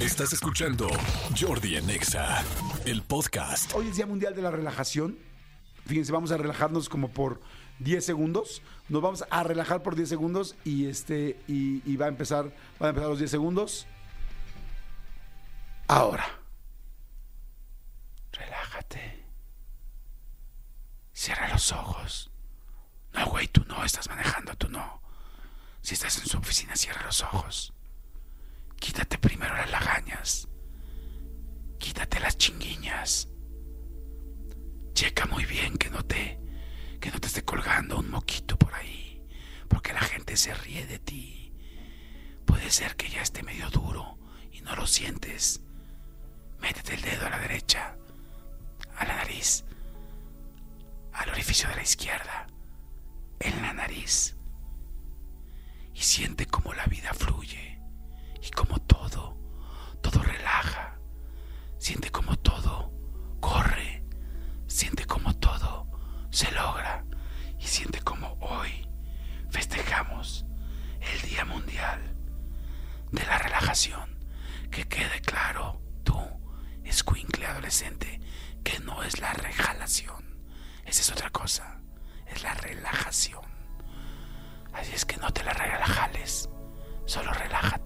Estás escuchando Jordi en Exa, el podcast. Hoy es Día Mundial de la Relajación. Fíjense, vamos a relajarnos como por 10 segundos. Nos vamos a relajar por 10 segundos y este y, y va a empezar, van a empezar los 10 segundos. Ahora. Relájate. Cierra los ojos. No, güey, tú no, estás manejando, tú no. Si estás en su oficina, cierra los ojos. Quítate primero las lagañas. Quítate las chinguiñas. Checa muy bien que no te que no te esté colgando un moquito por ahí, porque la gente se ríe de ti. Puede ser que ya esté medio duro y no lo sientes. Métete el dedo a la derecha, a la nariz, al orificio de la izquierda, en la nariz. Y siente cómo la vida fluye De la Relajación. Que quede claro, tú, escuincle adolescente, que no es la regalación. Esa es otra cosa. Es la relajación. Así es que no te la relajales. Solo relájate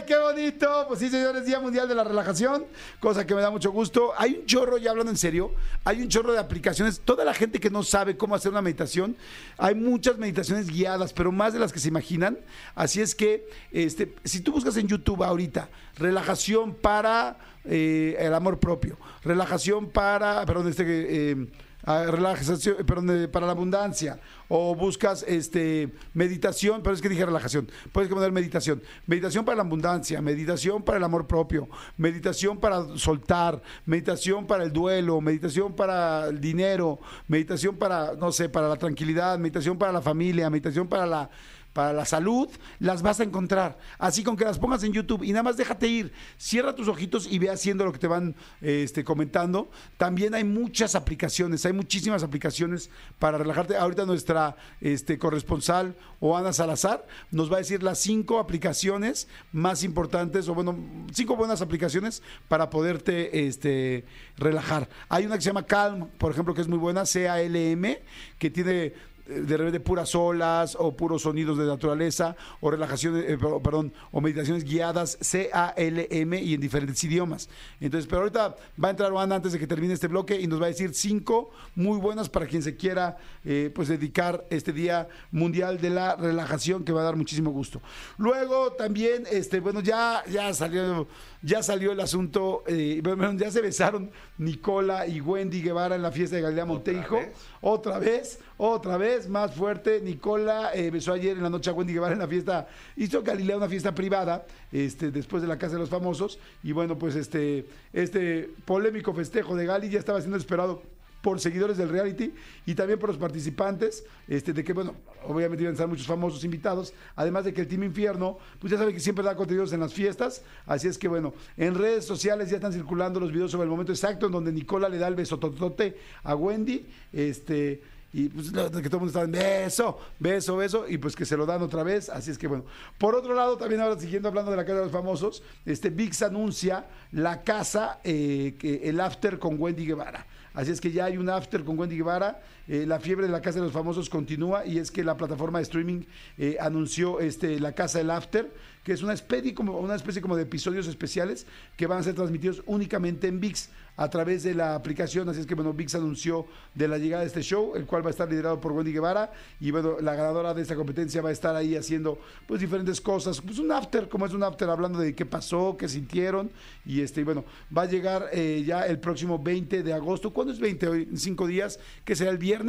¡Ay, qué bonito! Pues sí, señores, Día Mundial de la Relajación, cosa que me da mucho gusto. Hay un chorro, ya hablando en serio, hay un chorro de aplicaciones. Toda la gente que no sabe cómo hacer una meditación, hay muchas meditaciones guiadas, pero más de las que se imaginan. Así es que, este, si tú buscas en YouTube ahorita, relajación para eh, el amor propio, relajación para, perdón, este... Eh, relajación, eh, perdón, eh, para la abundancia, o buscas este meditación, pero es que dije relajación, puedes poner meditación, meditación para la abundancia, meditación para el amor propio, meditación para soltar, meditación para el duelo, meditación para el dinero, meditación para, no sé, para la tranquilidad, meditación para la familia, meditación para la para la salud, las vas a encontrar. Así con que las pongas en YouTube y nada más déjate ir. Cierra tus ojitos y ve haciendo lo que te van este, comentando. También hay muchas aplicaciones, hay muchísimas aplicaciones para relajarte. Ahorita nuestra este, corresponsal, Oana Salazar, nos va a decir las cinco aplicaciones más importantes, o bueno, cinco buenas aplicaciones para poderte este, relajar. Hay una que se llama Calm, por ejemplo, que es muy buena, C-A-L-M, que tiene de repente puras olas o puros sonidos de naturaleza o relajaciones, eh, per- perdón, o meditaciones guiadas C-A-L-M y en diferentes idiomas. Entonces, pero ahorita va a entrar Juan antes de que termine este bloque y nos va a decir cinco muy buenas para quien se quiera eh, pues dedicar este Día Mundial de la Relajación que va a dar muchísimo gusto. Luego también, este, bueno, ya, ya salió, ya salió el asunto, eh, bueno, ya se besaron Nicola y Wendy Guevara en la fiesta de Galilea Montejo. Otra vez, otra vez, más fuerte. Nicola eh, besó ayer en la noche a Wendy Guevara en la fiesta, hizo Galilea una fiesta privada, este, después de la Casa de los Famosos. Y bueno, pues este, este polémico festejo de Gali ya estaba siendo esperado por seguidores del reality y también por los participantes, este, de que, bueno, obviamente iban a estar muchos famosos invitados, además de que el Team Infierno, pues ya saben que siempre da contenidos en las fiestas, así es que, bueno, en redes sociales ya están circulando los videos sobre el momento exacto en donde Nicola le da el beso totote a Wendy, este, y pues que todo el mundo está en beso, beso, beso, y pues que se lo dan otra vez, así es que bueno. Por otro lado, también ahora siguiendo hablando de la casa de los famosos, este VIX anuncia la casa, eh, que, el after con Wendy Guevara. Así es que ya hay un after con Wendy Guevara. Eh, la fiebre de la Casa de los Famosos continúa y es que la plataforma de streaming eh, anunció este, la Casa del After, que es una especie, como, una especie como de episodios especiales que van a ser transmitidos únicamente en VIX a través de la aplicación. Así es que, bueno, VIX anunció de la llegada de este show, el cual va a estar liderado por Wendy Guevara. Y bueno, la ganadora de esta competencia va a estar ahí haciendo pues diferentes cosas. Pues un after, como es un after, hablando de qué pasó, qué sintieron. Y este, y bueno, va a llegar eh, ya el próximo 20 de agosto. ¿Cuándo es 20? Hoy, cinco días, que será el viernes.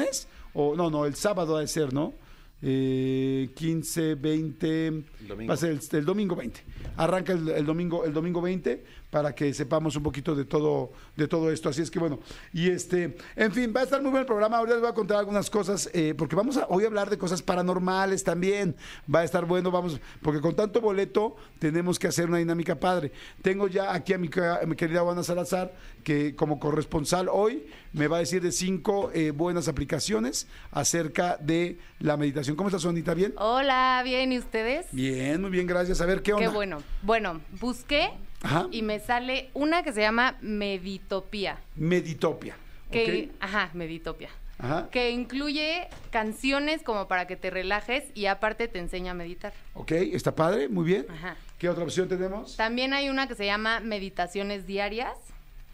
O no, no, el sábado ha de ser, ¿no? Eh, 15, 20, Domingo. va a ser el, el domingo 20. Arranca el, el domingo el domingo 20 para que sepamos un poquito de todo, de todo esto. Así es que bueno, y este, en fin, va a estar muy buen el programa. Ahora les voy a contar algunas cosas, eh, porque vamos a hoy a hablar de cosas paranormales también. Va a estar bueno, vamos, porque con tanto boleto tenemos que hacer una dinámica padre. Tengo ya aquí a mi, a mi querida Juana Salazar, que como corresponsal hoy me va a decir de cinco eh, buenas aplicaciones acerca de la meditación. ¿Cómo estás, Sonita? ¿Bien? Hola, bien, ¿y ustedes? Bien, muy bien, gracias. A ver, ¿qué onda? Qué bueno. Bueno, busqué Ajá. y me sale una que se llama Meditopía. Meditopia. Que. Ajá, Meditopia. Ajá. Que incluye canciones como para que te relajes y aparte te enseña a meditar. Ok, está padre, muy bien. Ajá. ¿Qué otra opción tenemos? También hay una que se llama Meditaciones Diarias.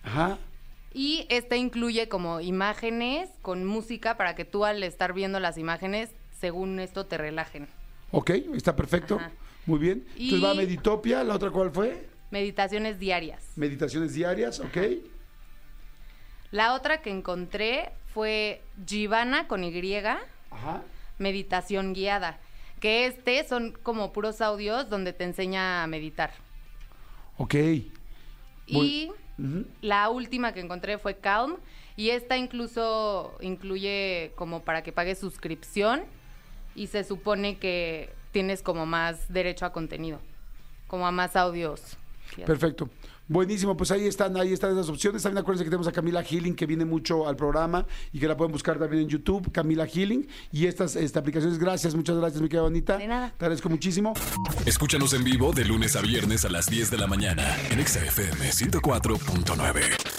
Ajá. Y esta incluye como imágenes con música para que tú al estar viendo las imágenes, según esto, te relajen. Ok, está perfecto. Ajá. Muy bien. Entonces Y- va Meditopia, ¿la otra cuál fue? Meditaciones diarias. Meditaciones diarias, ok. La otra que encontré fue Jivana con Y, Ajá. meditación guiada. Que este son como puros audios donde te enseña a meditar. Ok. Y la última que encontré fue Calm. Y esta incluso incluye como para que pagues suscripción. Y se supone que tienes como más derecho a contenido. Como a más audios. Perfecto. Buenísimo, pues ahí están, ahí están esas opciones. También acuérdense que tenemos a Camila Healing, que viene mucho al programa y que la pueden buscar también en YouTube, Camila Healing. Y estas, esta aplicaciones, gracias, muchas gracias, mi querida bonita. De nada. Te agradezco muchísimo. Escúchanos en vivo de lunes a viernes a las 10 de la mañana en Exa FM 104.9.